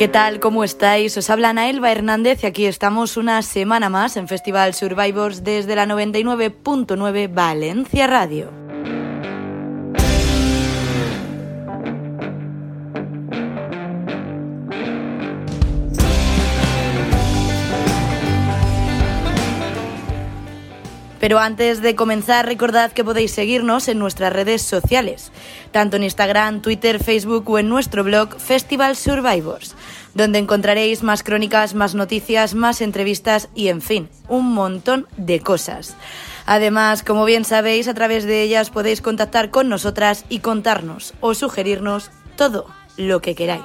¿Qué tal? ¿Cómo estáis? Os habla Elba Hernández y aquí estamos una semana más en Festival Survivors desde la 99.9 Valencia Radio. Pero antes de comenzar, recordad que podéis seguirnos en nuestras redes sociales, tanto en Instagram, Twitter, Facebook o en nuestro blog Festival Survivors, donde encontraréis más crónicas, más noticias, más entrevistas y, en fin, un montón de cosas. Además, como bien sabéis, a través de ellas podéis contactar con nosotras y contarnos o sugerirnos todo lo que queráis.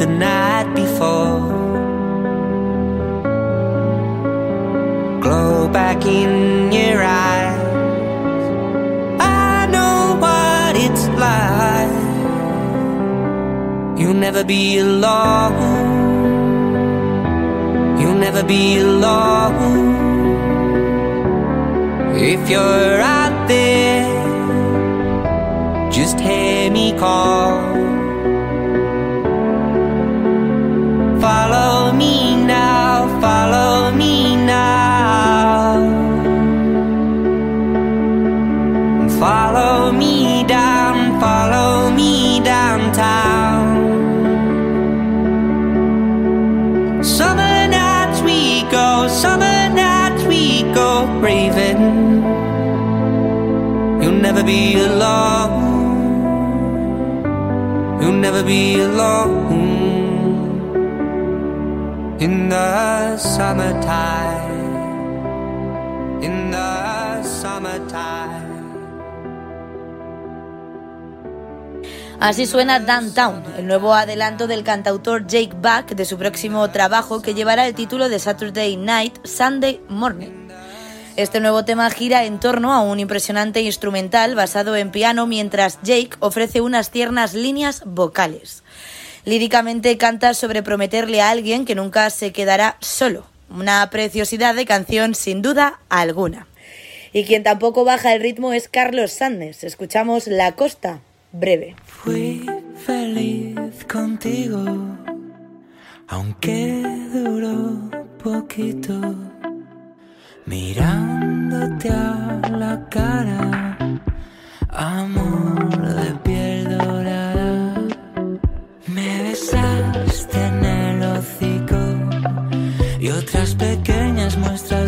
the night before. Glow back in your eyes. I know what it's like. You'll never be alone. You'll never be alone. If you're out there, just hear me call. never be alone in the summertime. In the summertime. Así suena Downtown, el nuevo adelanto del cantautor Jake Buck de su próximo trabajo que llevará el título de Saturday Night, Sunday Morning. Este nuevo tema gira en torno a un impresionante instrumental basado en piano mientras Jake ofrece unas tiernas líneas vocales. Líricamente canta sobre prometerle a alguien que nunca se quedará solo. Una preciosidad de canción sin duda alguna. Y quien tampoco baja el ritmo es Carlos Sandes. Escuchamos La Costa, breve. Fui feliz contigo, aunque duró poquito, mirándote a la cara, amor de piel dorada. Me besaste en el hocico y otras pequeñas muestras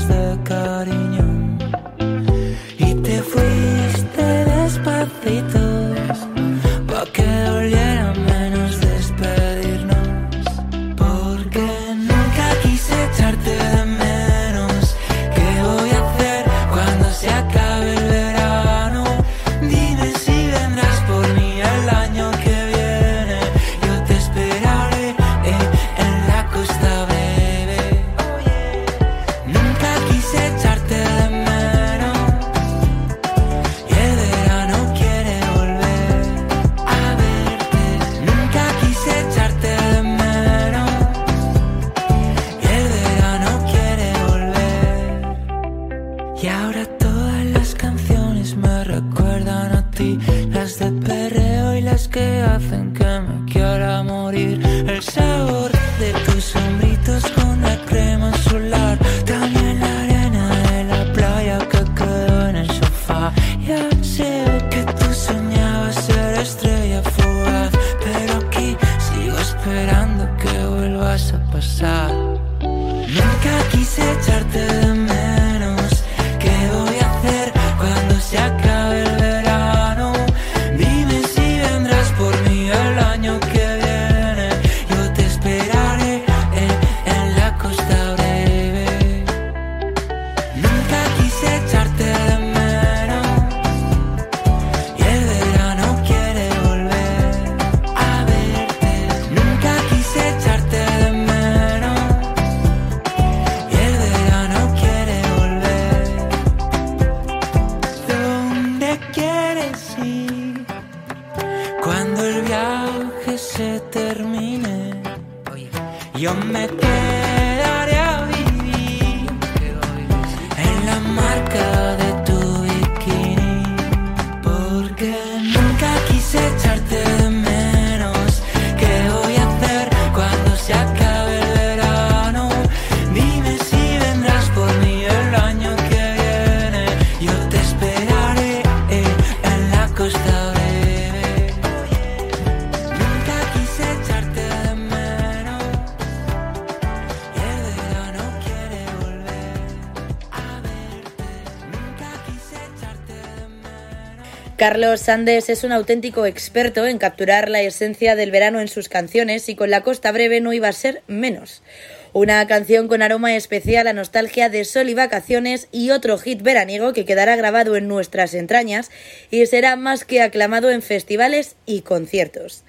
Carlos Sandes es un auténtico experto en capturar la esencia del verano en sus canciones y con La Costa Breve no iba a ser menos. Una canción con aroma especial a nostalgia de sol y vacaciones y otro hit veraniego que quedará grabado en nuestras entrañas y será más que aclamado en festivales y conciertos.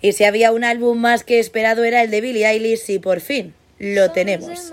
Y si había un álbum más que esperado era el de Billie Eilish y por fin lo tenemos.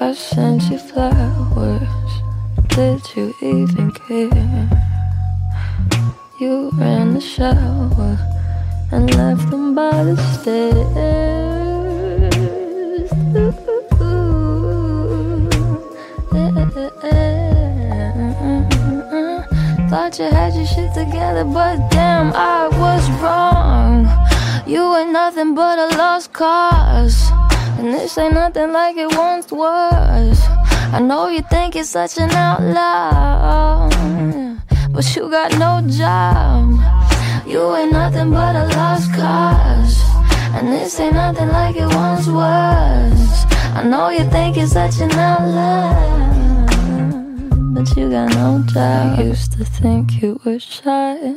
I sent you flowers. Did you even care? You ran the shower and left them by the stairs. Thought you had your shit together, but damn, I was wrong. You ain't nothing but a lost cause. And this ain't nothing like it once was. I know you think you're such an outlaw, but you got no job. You ain't nothing but a lost cause. And this ain't nothing like it once was. I know you think you're such an outlaw but you got no doubt. I used to think you were shy,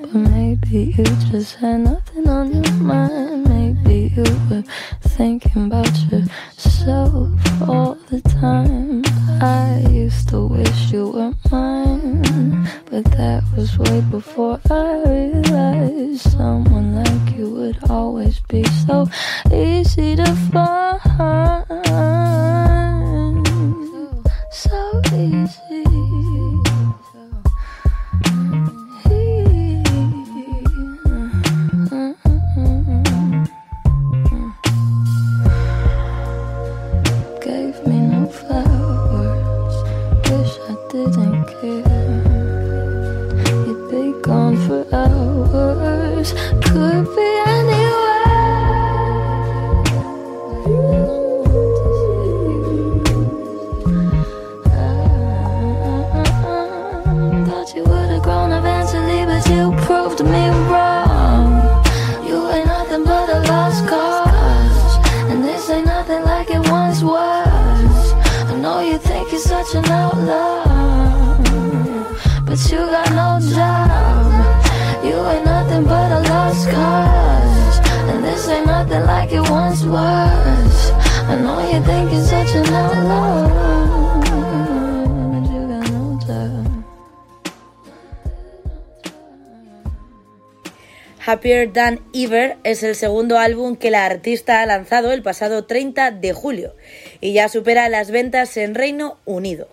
but maybe you just had nothing on your mind. Maybe you were thinking about yourself all the time. I used to wish you were mine, but that was way before I realized someone like you would always be so easy to find so easy. Hours, could be anywhere. You would have grown eventually, but you proved me wrong. You ain't nothing but a lost cause. And this ain't nothing like it once was. I know you think you're such an outlaw. But you got no job. Happier Than Ever es el segundo álbum que la artista ha lanzado el pasado 30 de julio y ya supera las ventas en Reino Unido.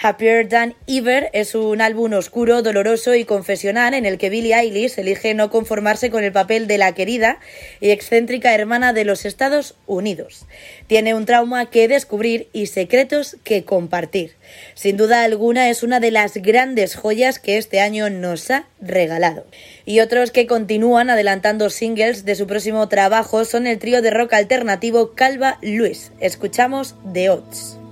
Happier Than Ever es un álbum oscuro, doloroso y confesional en el que Billie Eilish elige no conformarse con el papel de la querida y excéntrica hermana de los Estados Unidos. Tiene un trauma que descubrir y secretos que compartir. Sin duda alguna es una de las grandes joyas que este año nos ha regalado. Y otros que continúan adelantando singles de su próximo trabajo son el trío de rock alternativo Calva Luis. Escuchamos The Odds.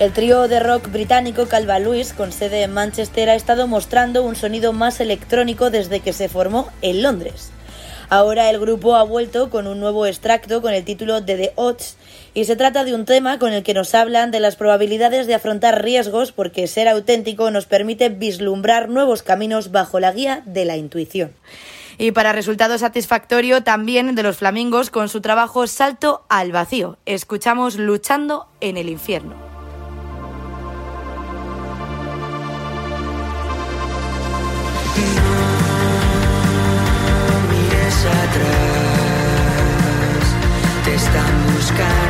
El trío de rock británico Calva Lewis, con sede en Manchester, ha estado mostrando un sonido más electrónico desde que se formó en Londres. Ahora el grupo ha vuelto con un nuevo extracto con el título de The Odds y se trata de un tema con el que nos hablan de las probabilidades de afrontar riesgos porque ser auténtico nos permite vislumbrar nuevos caminos bajo la guía de la intuición. Y para resultado satisfactorio también de los flamingos con su trabajo Salto al Vacío. Escuchamos Luchando en el Infierno. sky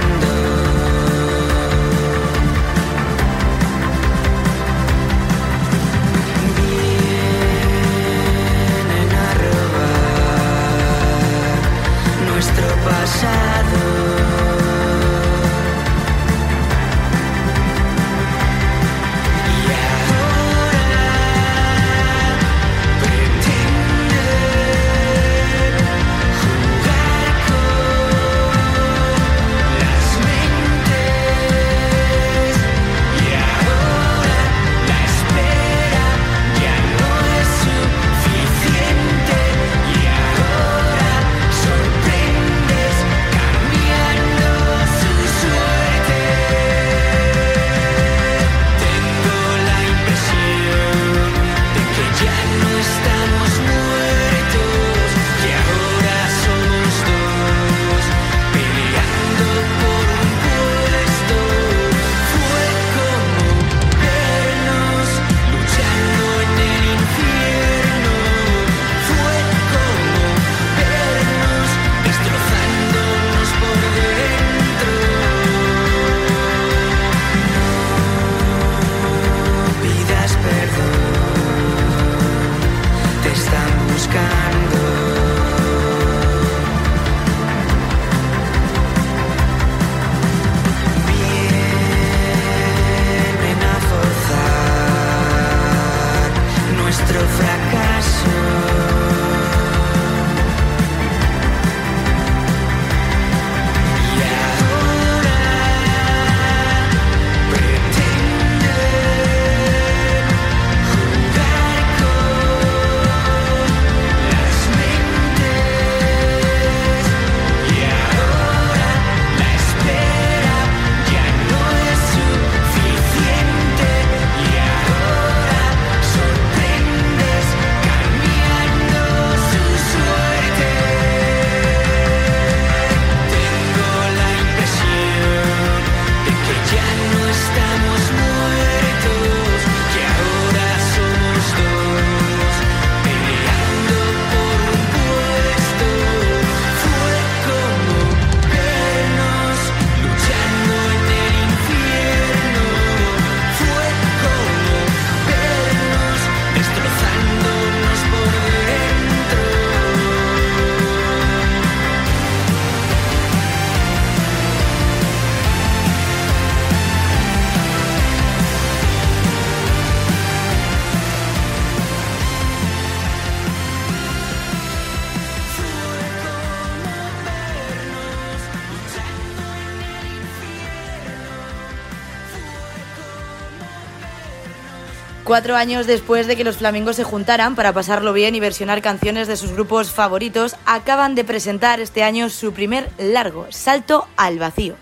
Cuatro años después de que los flamencos se juntaran para pasarlo bien y versionar canciones de sus grupos favoritos, acaban de presentar este año su primer largo, Salto al Vacío,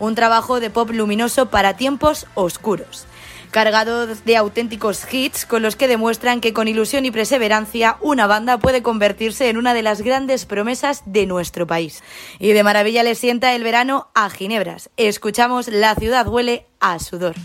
un trabajo de pop luminoso para tiempos oscuros, cargado de auténticos hits con los que demuestran que con ilusión y perseverancia una banda puede convertirse en una de las grandes promesas de nuestro país. Y de maravilla le sienta el verano a Ginebras. Escuchamos La ciudad huele a sudor.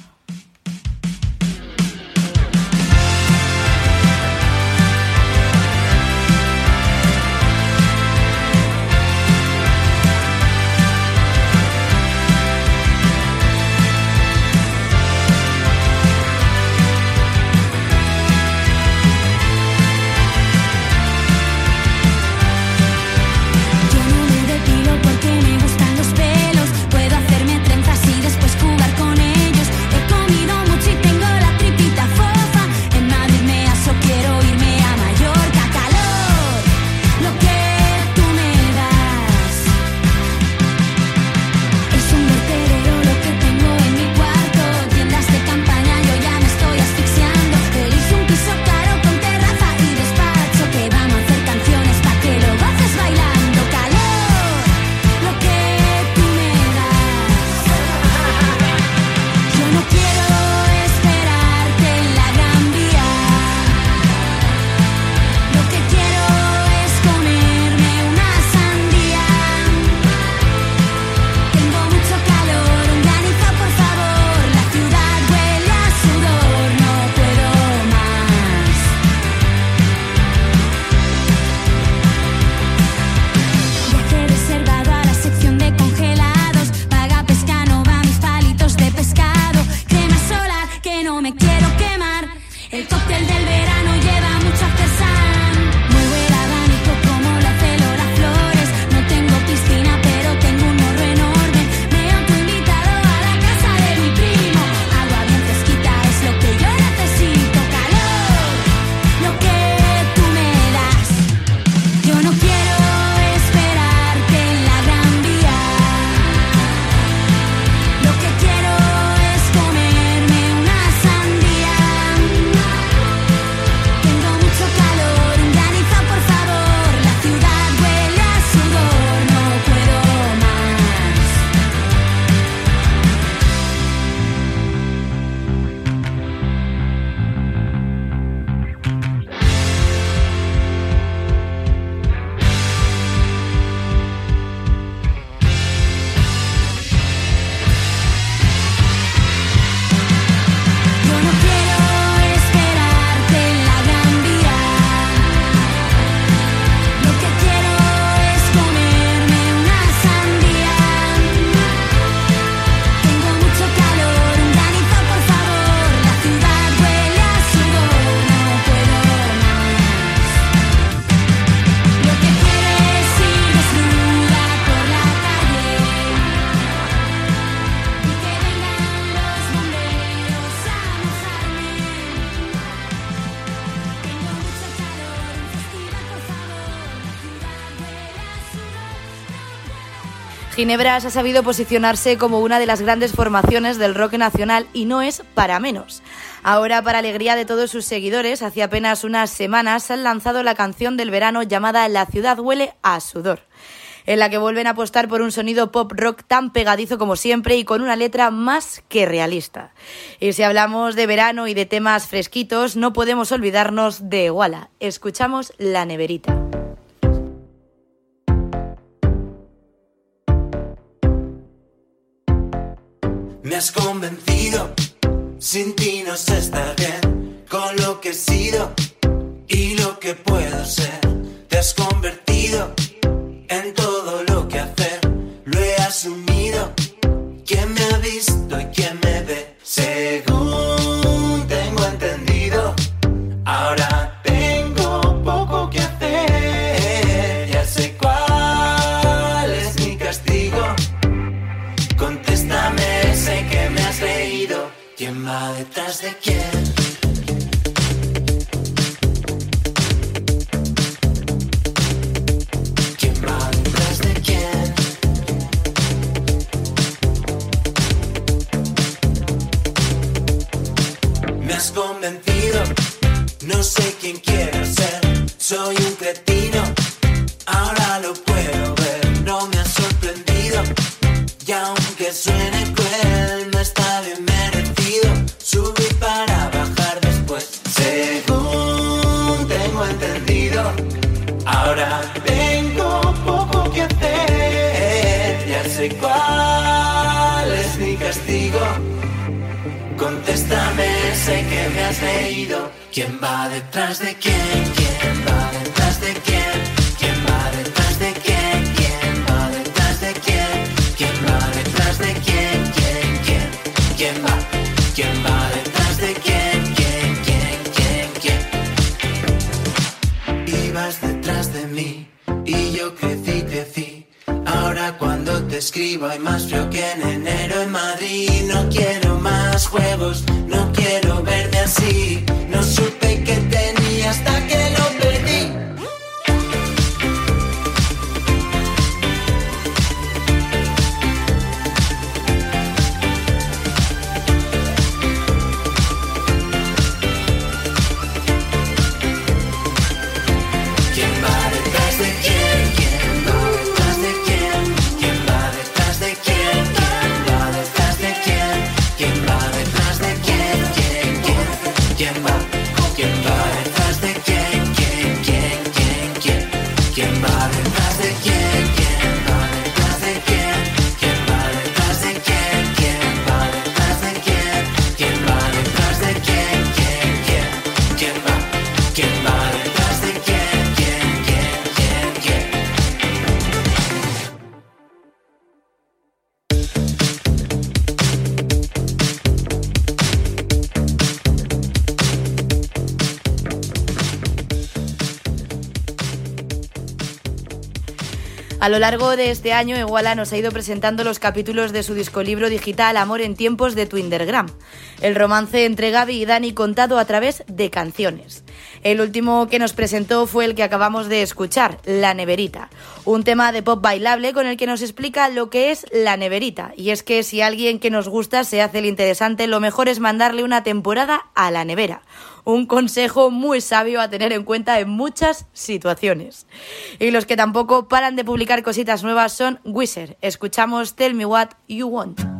Ginebras ha sabido posicionarse como una de las grandes formaciones del rock nacional y no es para menos. Ahora, para alegría de todos sus seguidores, hace apenas unas semanas han lanzado la canción del verano llamada La ciudad huele a sudor en la que vuelven a apostar por un sonido pop rock tan pegadizo como siempre y con una letra más que realista. Y si hablamos de verano y de temas fresquitos, no podemos olvidarnos de Walla. Escuchamos La Neverita. Me has convencido, sin ti no sé estar bien, con lo que he sido y lo que puedo ser. Te has convertido en todo lo que hacer, lo he asumido. ¿Quién me ha visto y quién me ve? convencido, no sé quién quiero ser, soy un cretino, ahora lo puedo ver, no me ha sorprendido, y aunque suene cruel, no está bien merecido, subir para bajar después, según tengo entendido, ahora tengo poco que hacer, ya sé cuál es mi castigo, contéstame sé que me has leído. ¿Quién va detrás de quién? ¿Quién va detrás escribo hay más frío que en enero en Madrid. No quiero más juegos, no quiero verme así. No supe que tenía hasta que lo A lo largo de este año, Iguala nos ha ido presentando los capítulos de su discolibro digital Amor en tiempos de Twindergram, el romance entre Gaby y Dani contado a través de canciones. El último que nos presentó fue el que acabamos de escuchar, La Neverita, un tema de pop bailable con el que nos explica lo que es la neverita. Y es que si alguien que nos gusta se hace el interesante, lo mejor es mandarle una temporada a la nevera un consejo muy sabio a tener en cuenta en muchas situaciones. Y los que tampoco paran de publicar cositas nuevas son Wizard. Escuchamos Tell Me What You Want.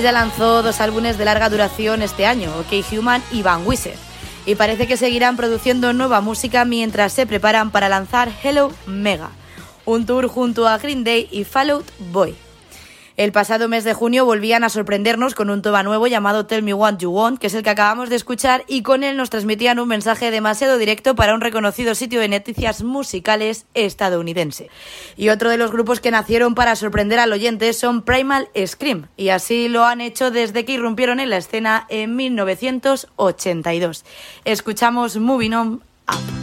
Wizard ya lanzó dos álbumes de larga duración este año, OK Human y Van Wizard, y parece que seguirán produciendo nueva música mientras se preparan para lanzar Hello Mega, un tour junto a Green Day y Fallout Boy. El pasado mes de junio volvían a sorprendernos con un tema nuevo llamado Tell Me What You Want, que es el que acabamos de escuchar, y con él nos transmitían un mensaje demasiado directo para un reconocido sitio de noticias musicales estadounidense. Y otro de los grupos que nacieron para sorprender al oyente son Primal Scream, y así lo han hecho desde que irrumpieron en la escena en 1982. Escuchamos Moving On Up.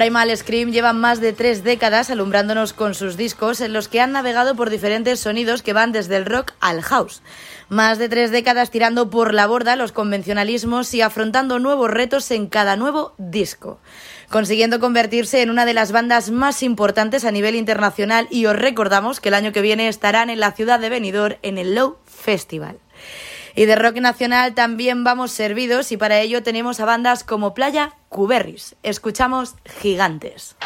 Primal Scream llevan más de tres décadas alumbrándonos con sus discos en los que han navegado por diferentes sonidos que van desde el rock al house. Más de tres décadas tirando por la borda los convencionalismos y afrontando nuevos retos en cada nuevo disco, consiguiendo convertirse en una de las bandas más importantes a nivel internacional y os recordamos que el año que viene estarán en la ciudad de Benidorm en el Low Festival. Y de rock nacional también vamos servidos y para ello tenemos a bandas como Playa Cuberris. Escuchamos Gigantes.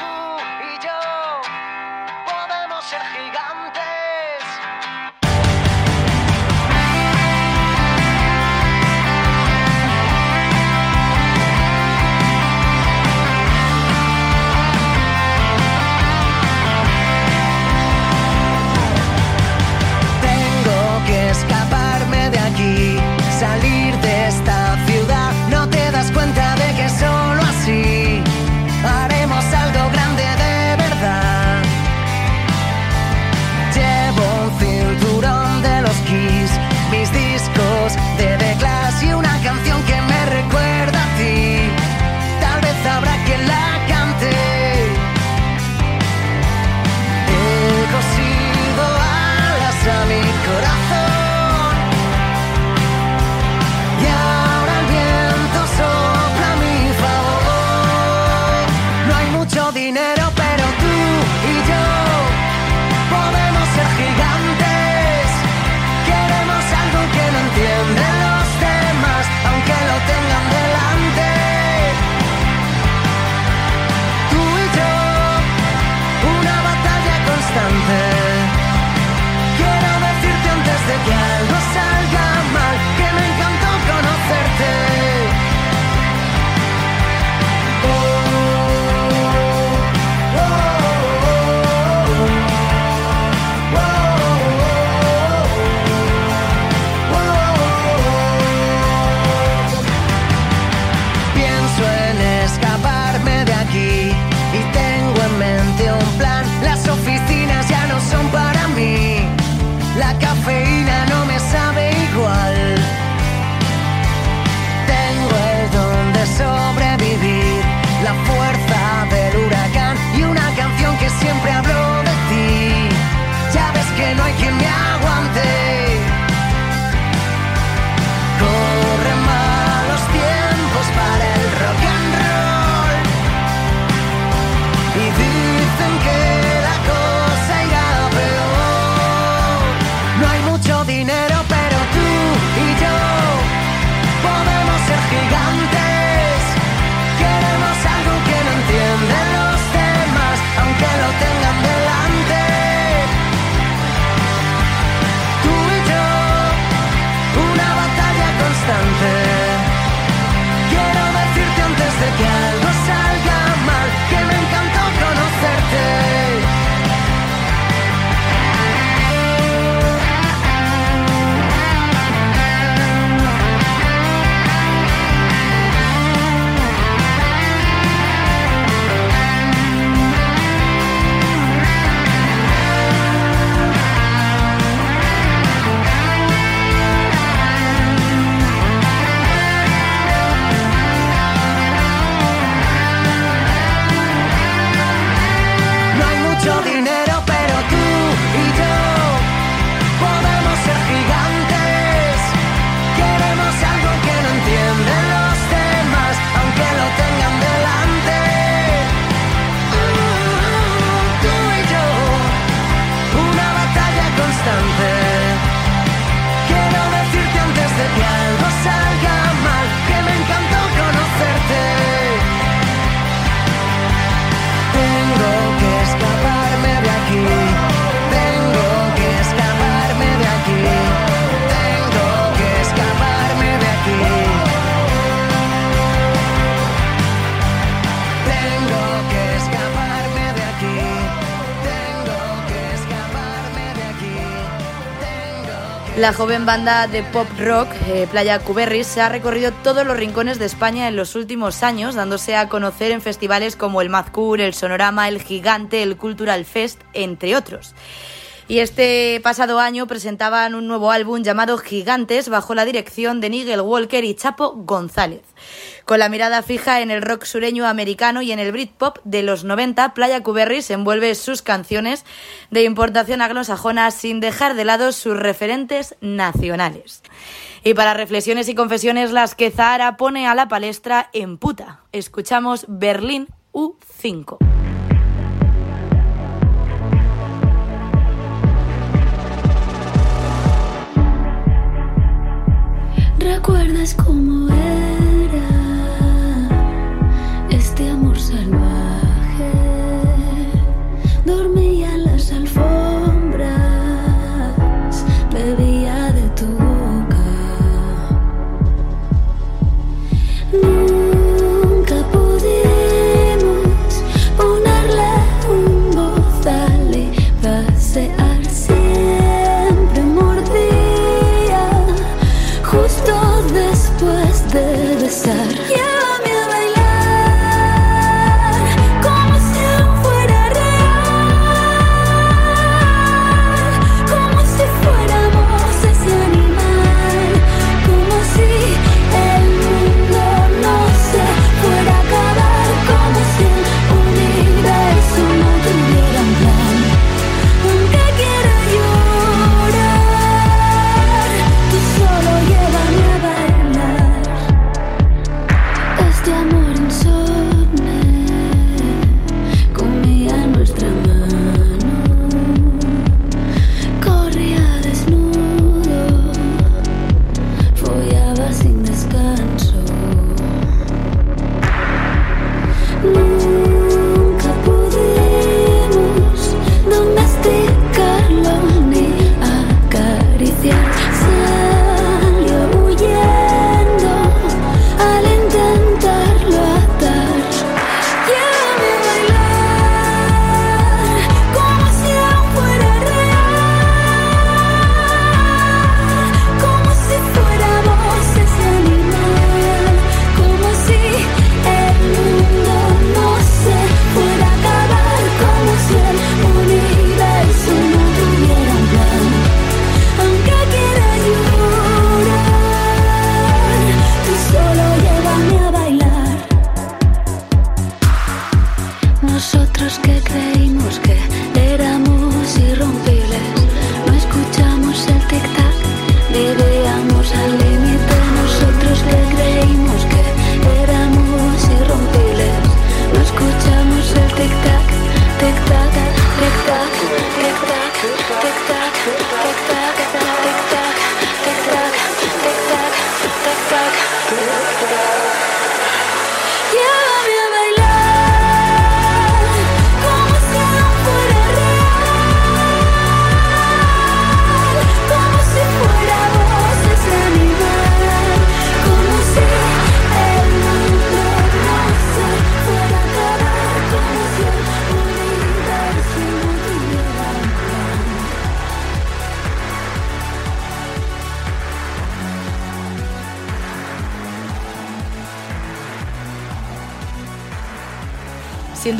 La joven banda de pop rock eh, Playa Cuberris se ha recorrido todos los rincones de España en los últimos años, dándose a conocer en festivales como el Mazcur, el Sonorama, el Gigante, el Cultural Fest, entre otros. Y este pasado año presentaban un nuevo álbum llamado Gigantes bajo la dirección de Nigel Walker y Chapo González. Con la mirada fija en el rock sureño americano y en el Britpop de los 90, Playa Cuberris envuelve sus canciones de importación anglosajona sin dejar de lado sus referentes nacionales. Y para reflexiones y confesiones, las que Zahara pone a la palestra en puta. Escuchamos Berlín U5. ¿Recuerdas cómo era Salva.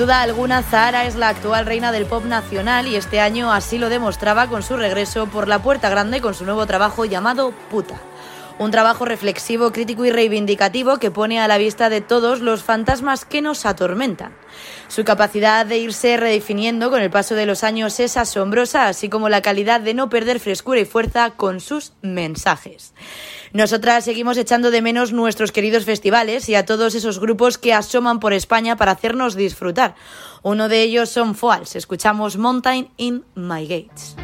Duda alguna, Zahara es la actual reina del pop nacional y este año así lo demostraba con su regreso por la puerta grande con su nuevo trabajo llamado Puta. Un trabajo reflexivo, crítico y reivindicativo que pone a la vista de todos los fantasmas que nos atormentan. Su capacidad de irse redefiniendo con el paso de los años es asombrosa, así como la calidad de no perder frescura y fuerza con sus mensajes. Nosotras seguimos echando de menos nuestros queridos festivales y a todos esos grupos que asoman por España para hacernos disfrutar. Uno de ellos son Foals. Escuchamos Mountain in My Gates.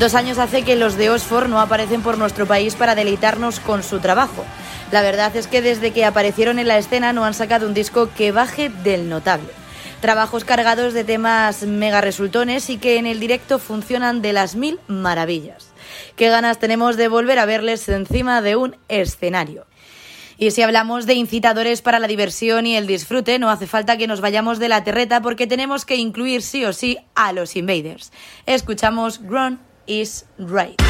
Dos años hace que los de Oxford no aparecen por nuestro país para deleitarnos con su trabajo. La verdad es que desde que aparecieron en la escena no han sacado un disco que baje del notable. Trabajos cargados de temas mega resultones y que en el directo funcionan de las mil maravillas. Qué ganas tenemos de volver a verles encima de un escenario. Y si hablamos de incitadores para la diversión y el disfrute, no hace falta que nos vayamos de la terreta porque tenemos que incluir sí o sí a los Invaders. Escuchamos Grown is Right.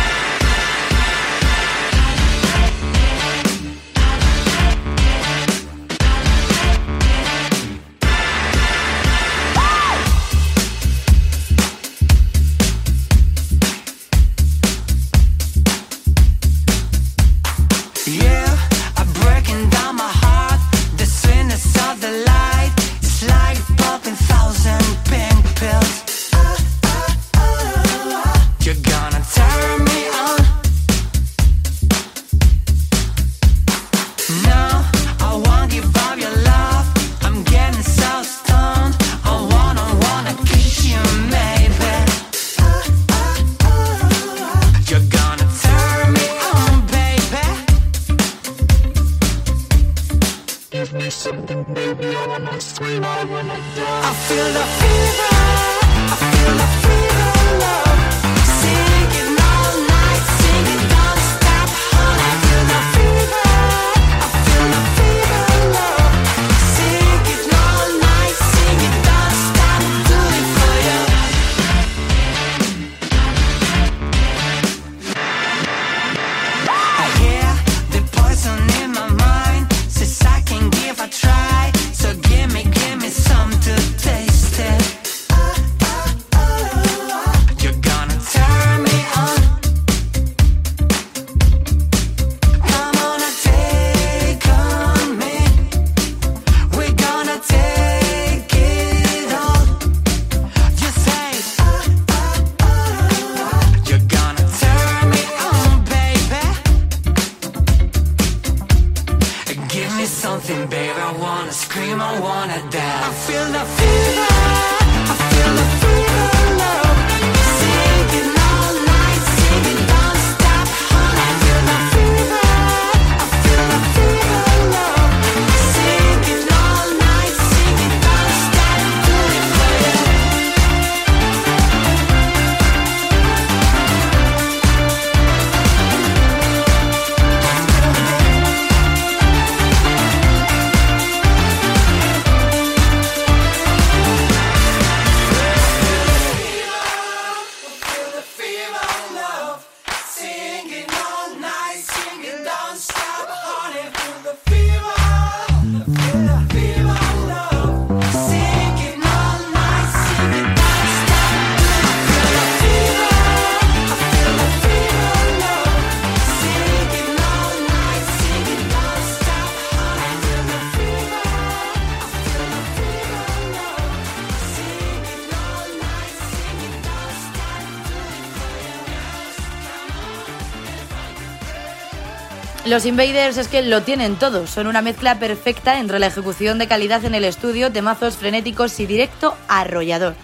Los Invaders es que lo tienen todo, son una mezcla perfecta entre la ejecución de calidad en el estudio, temazos frenéticos y directo arrollador.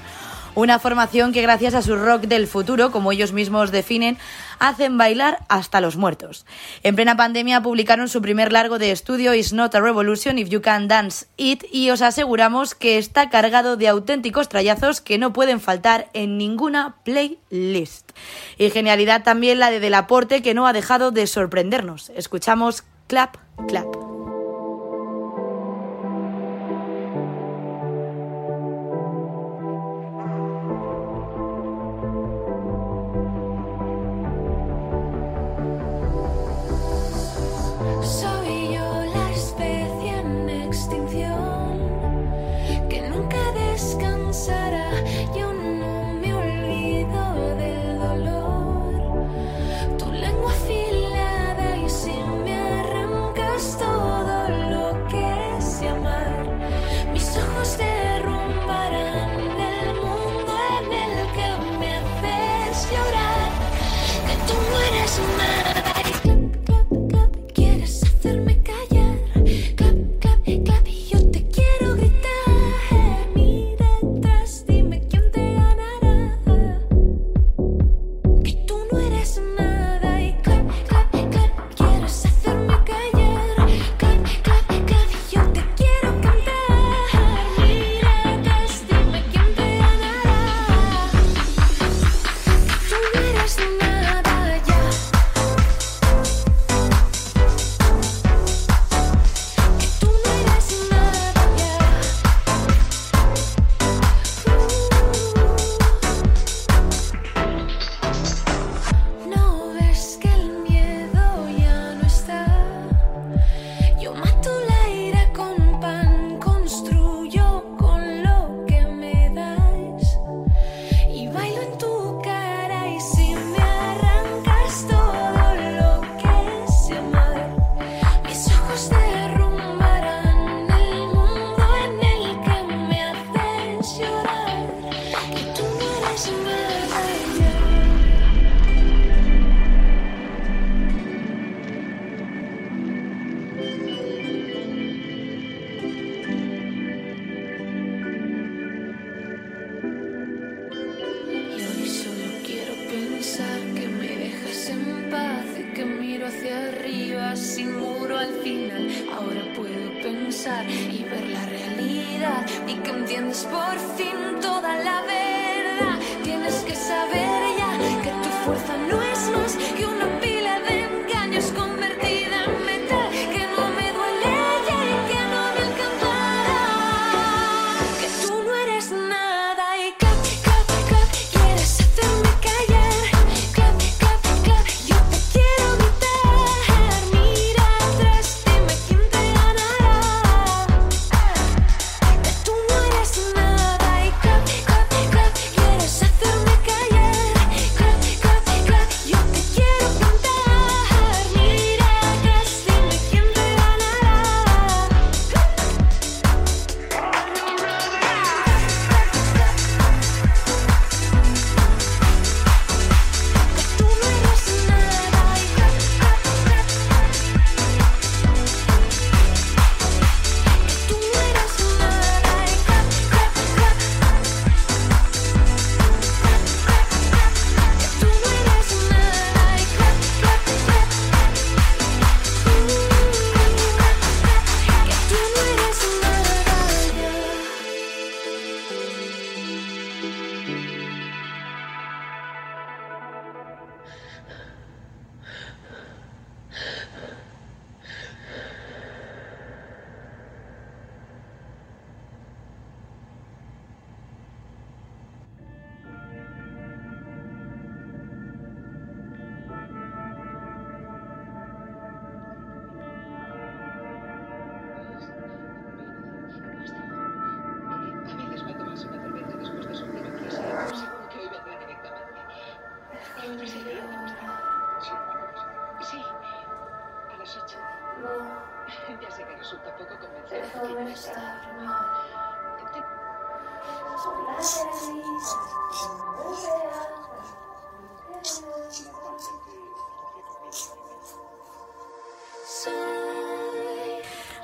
Una formación que gracias a su rock del futuro, como ellos mismos definen, hacen bailar hasta los muertos. En plena pandemia publicaron su primer largo de estudio Is Not a Revolution If You Can Dance It y os aseguramos que está cargado de auténticos trallazos que no pueden faltar en ninguna playlist. Y genialidad también la de Delaporte que no ha dejado de sorprendernos. Escuchamos Clap Clap.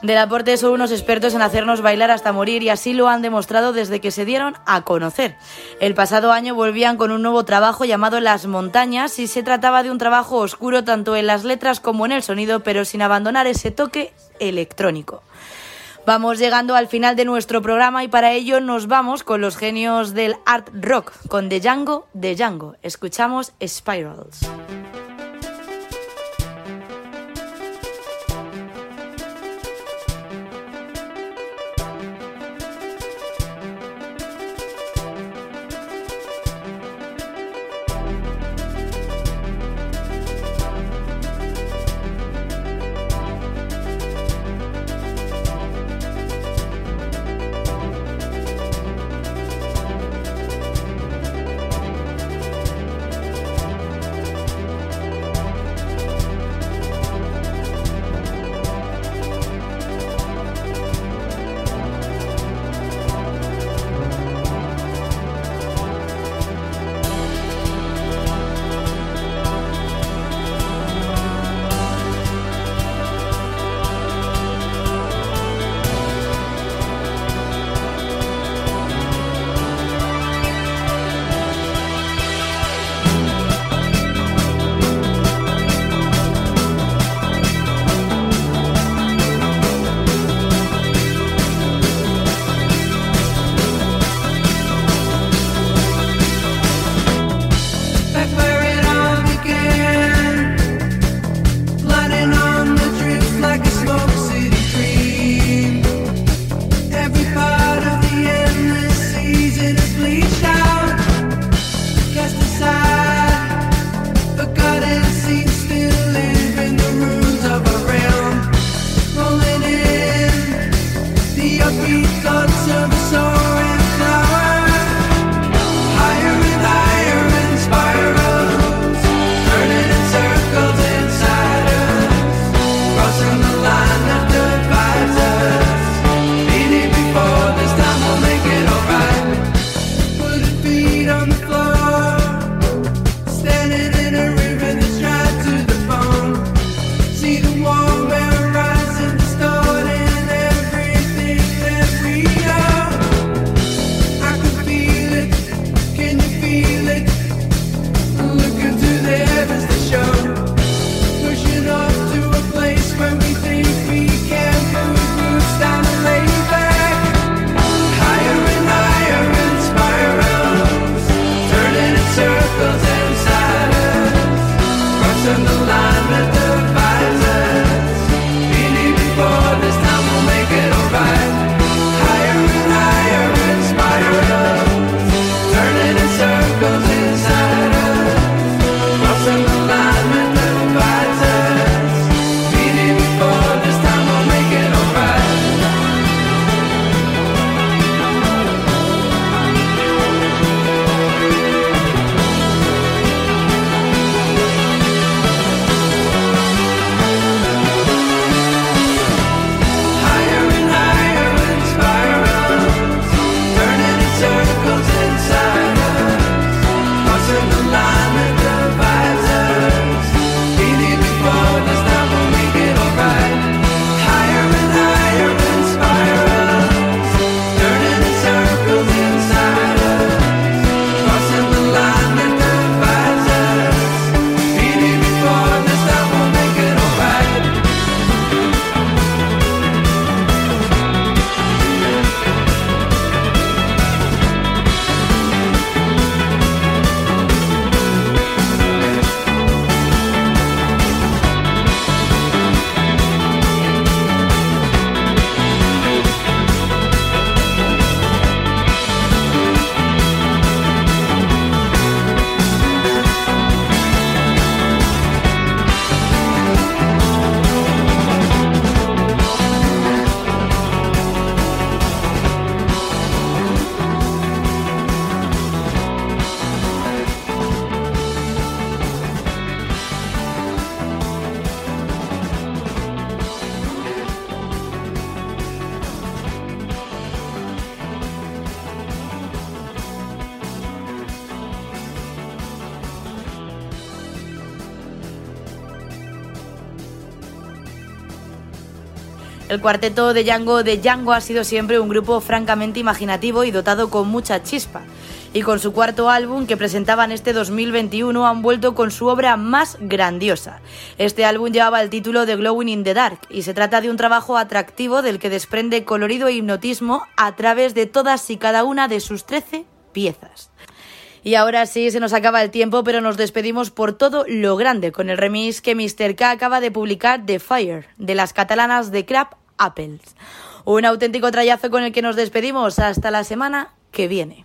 Del aporte son unos expertos en hacernos bailar hasta morir y así lo han demostrado desde que se dieron a conocer. El pasado año volvían con un nuevo trabajo llamado Las Montañas y se trataba de un trabajo oscuro tanto en las letras como en el sonido, pero sin abandonar ese toque electrónico. Vamos llegando al final de nuestro programa y para ello nos vamos con los genios del art rock, con The Django, The Django. Escuchamos Spirals. warm El cuarteto de Django de Django ha sido siempre un grupo francamente imaginativo y dotado con mucha chispa. Y con su cuarto álbum que presentaban este 2021 han vuelto con su obra más grandiosa. Este álbum llevaba el título de Glowing in the Dark y se trata de un trabajo atractivo del que desprende colorido e hipnotismo a través de todas y cada una de sus 13 piezas. Y ahora sí, se nos acaba el tiempo, pero nos despedimos por todo lo grande con el remix que Mr. K acaba de publicar de Fire, de las catalanas de Crab Apples. Un auténtico trayazo con el que nos despedimos. Hasta la semana que viene.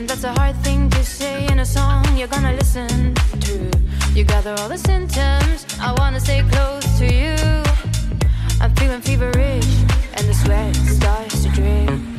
And that's a hard thing to say in a song you're gonna listen to. You gather all the symptoms, I wanna stay close to you. I'm feeling feverish, and the sweat starts to drip.